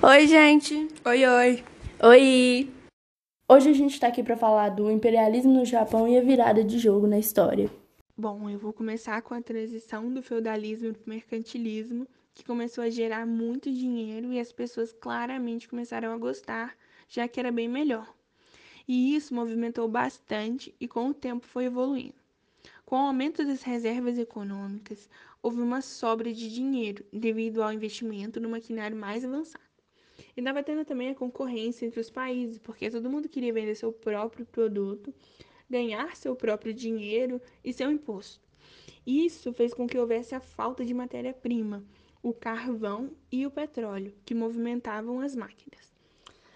Oi, gente. Oi, oi. Oi. Hoje a gente está aqui para falar do imperialismo no Japão e a virada de jogo na história. Bom, eu vou começar com a transição do feudalismo para o mercantilismo, que começou a gerar muito dinheiro e as pessoas claramente começaram a gostar, já que era bem melhor. E isso movimentou bastante e com o tempo foi evoluindo. Com o aumento das reservas econômicas, houve uma sobra de dinheiro devido ao investimento no maquinário mais avançado. E estava tendo também a concorrência entre os países, porque todo mundo queria vender seu próprio produto, ganhar seu próprio dinheiro e seu imposto. Isso fez com que houvesse a falta de matéria-prima, o carvão e o petróleo, que movimentavam as máquinas.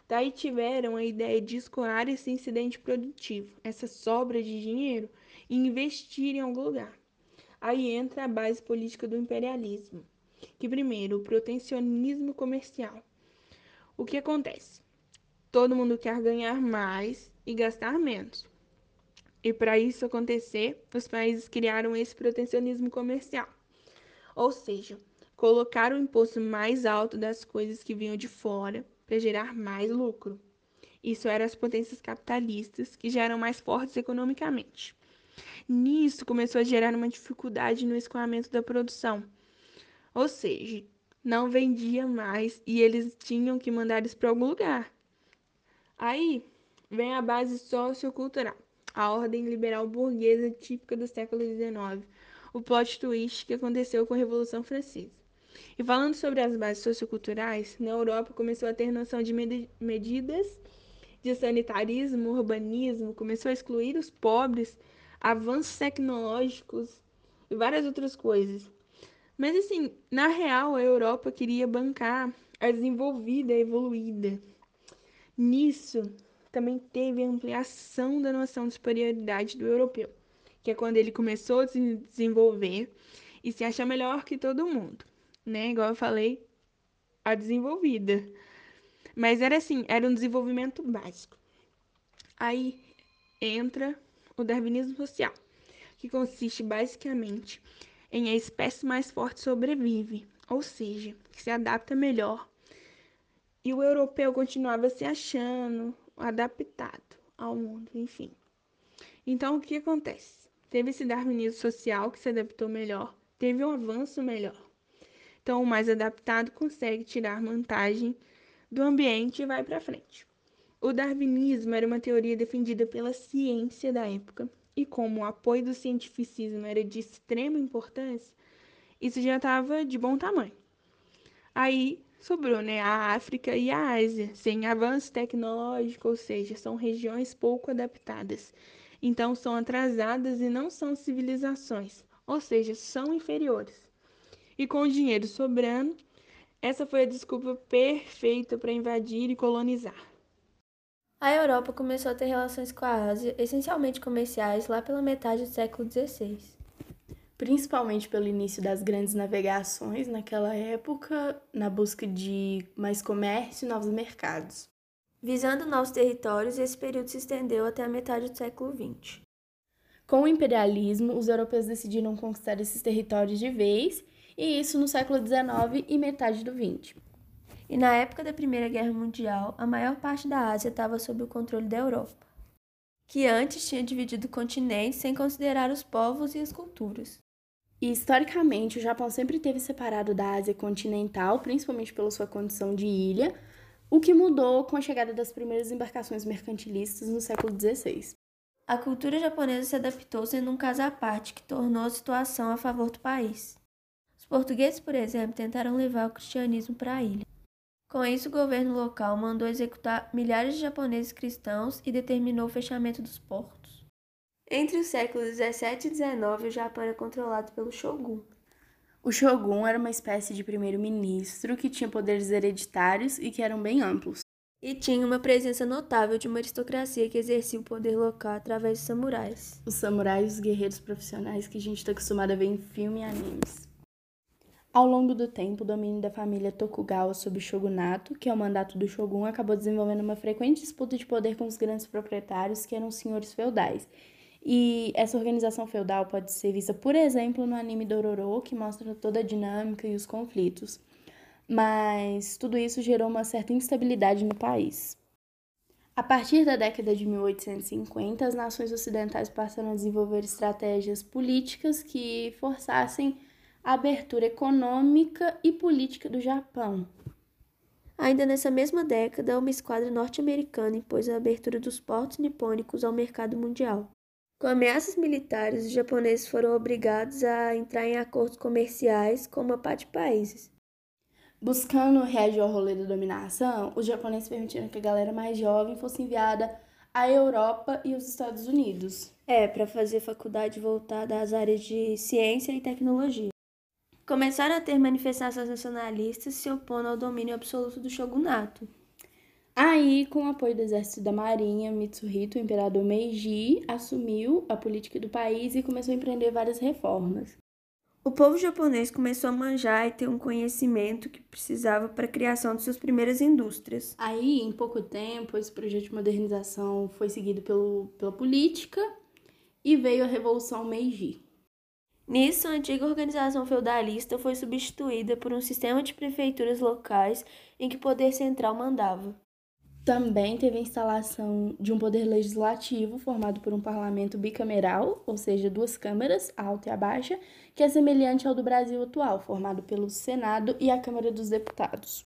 Daí tiveram a ideia de escoar esse incidente produtivo, essa sobra de dinheiro, e investir em algum lugar. Aí entra a base política do imperialismo, que primeiro, o protecionismo comercial. O que acontece? Todo mundo quer ganhar mais e gastar menos. E para isso acontecer, os países criaram esse protecionismo comercial. Ou seja, colocaram o imposto mais alto das coisas que vinham de fora para gerar mais lucro. Isso eram as potências capitalistas que já eram mais fortes economicamente. Nisso começou a gerar uma dificuldade no escoamento da produção. Ou seja, não vendia mais e eles tinham que mandar isso para algum lugar. Aí vem a base sociocultural, a ordem liberal burguesa típica do século XIX, o plot twist que aconteceu com a Revolução Francesa. E falando sobre as bases socioculturais, na Europa começou a ter noção de med medidas de sanitarismo, urbanismo, começou a excluir os pobres, avanços tecnológicos e várias outras coisas. Mas assim, na real, a Europa queria bancar a desenvolvida, a evoluída. Nisso, também teve a ampliação da noção de superioridade do europeu, que é quando ele começou a se desenvolver e se acha melhor que todo mundo né? Igual eu falei, a desenvolvida. Mas era assim, era um desenvolvimento básico. Aí entra o darwinismo social, que consiste basicamente em a espécie mais forte sobrevive, ou seja, que se adapta melhor. E o europeu continuava se achando adaptado ao mundo, enfim. Então, o que acontece? Teve esse darwinismo social que se adaptou melhor, teve um avanço melhor. Então, o mais adaptado consegue tirar vantagem do ambiente e vai para frente. O darwinismo era uma teoria defendida pela ciência da época, e como o apoio do cientificismo era de extrema importância, isso já estava de bom tamanho. Aí sobrou né, a África e a Ásia, sem avanço tecnológico, ou seja, são regiões pouco adaptadas. Então, são atrasadas e não são civilizações, ou seja, são inferiores. E com o dinheiro sobrando, essa foi a desculpa perfeita para invadir e colonizar. A Europa começou a ter relações com a Ásia, essencialmente comerciais, lá pela metade do século XVI. Principalmente pelo início das grandes navegações naquela época, na busca de mais comércio e novos mercados. Visando novos territórios, esse período se estendeu até a metade do século XX. Com o imperialismo, os europeus decidiram conquistar esses territórios de vez e isso no século XIX e metade do XX. E na época da Primeira Guerra Mundial, a maior parte da Ásia estava sob o controle da Europa, que antes tinha dividido o continente sem considerar os povos e as culturas. E historicamente, o Japão sempre teve separado da Ásia continental, principalmente pela sua condição de ilha, o que mudou com a chegada das primeiras embarcações mercantilistas no século XVI. A cultura japonesa se adaptou sendo um caso à parte que tornou a situação a favor do país. Os portugueses, por exemplo, tentaram levar o cristianismo para a ilha. Com isso, o governo local mandou executar milhares de japoneses cristãos e determinou o fechamento dos portos. Entre os séculos 17 e 19, o Japão era controlado pelo shogun. O shogun era uma espécie de primeiro-ministro que tinha poderes hereditários e que eram bem amplos. E tinha uma presença notável de uma aristocracia que exercia o poder local através de samurais. Os samurais, os guerreiros profissionais que a gente está acostumado a ver em filme e animes. Ao longo do tempo, o domínio da família Tokugawa sobre o shogunato, que é o mandato do shogun, acabou desenvolvendo uma frequente disputa de poder com os grandes proprietários, que eram os senhores feudais. E essa organização feudal pode ser vista, por exemplo, no anime Dororo, que mostra toda a dinâmica e os conflitos. mas tudo isso gerou uma certa instabilidade no país. A partir da década de 1850, as nações ocidentais passaram a desenvolver estratégias políticas que forçassem a abertura econômica e política do Japão. Ainda nessa mesma década, uma esquadra norte-americana impôs a abertura dos portos nipônicos ao mercado mundial. Com ameaças militares, os japoneses foram obrigados a entrar em acordos comerciais com uma parte de países. Buscando reagir ao rolê da dominação, os japoneses permitiram que a galera mais jovem fosse enviada à Europa e os Estados Unidos. É, para fazer faculdade voltada às áreas de ciência e tecnologia. Começaram a ter manifestações nacionalistas se opondo ao domínio absoluto do shogunato. Aí, com o apoio do exército da marinha, Mitsuhito, o imperador Meiji, assumiu a política do país e começou a empreender várias reformas. O povo japonês começou a manjar e ter um conhecimento que precisava para a criação de suas primeiras indústrias. Aí, em pouco tempo, esse projeto de modernização foi seguido pelo, pela política e veio a Revolução Meiji. Nisso, a antiga organização feudalista foi substituída por um sistema de prefeituras locais em que o poder central mandava. Também teve a instalação de um poder legislativo formado por um parlamento bicameral, ou seja, duas câmaras, a alta e a baixa, que é semelhante ao do Brasil atual, formado pelo Senado e a Câmara dos Deputados.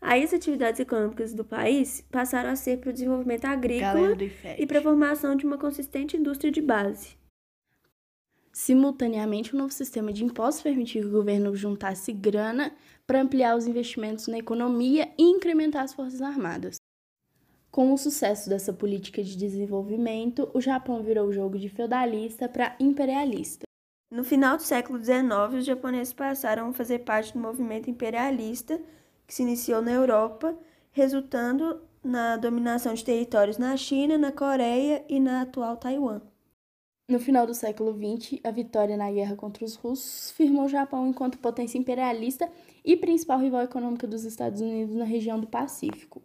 Aí as atividades econômicas do país passaram a ser para o desenvolvimento agrícola e para a formação de uma consistente indústria de base. Simultaneamente, o novo sistema de impostos permitiu que o governo juntasse grana para ampliar os investimentos na economia e incrementar as forças armadas. Com o sucesso dessa política de desenvolvimento, o Japão virou o jogo de feudalista para imperialista. No final do século XIX, os japoneses passaram a fazer parte do movimento imperialista que se iniciou na Europa, resultando na dominação de territórios na China, na Coreia e na atual Taiwan. No final do século XX, a vitória na guerra contra os russos firmou o Japão enquanto potência imperialista e principal rival econômica dos Estados Unidos na região do Pacífico.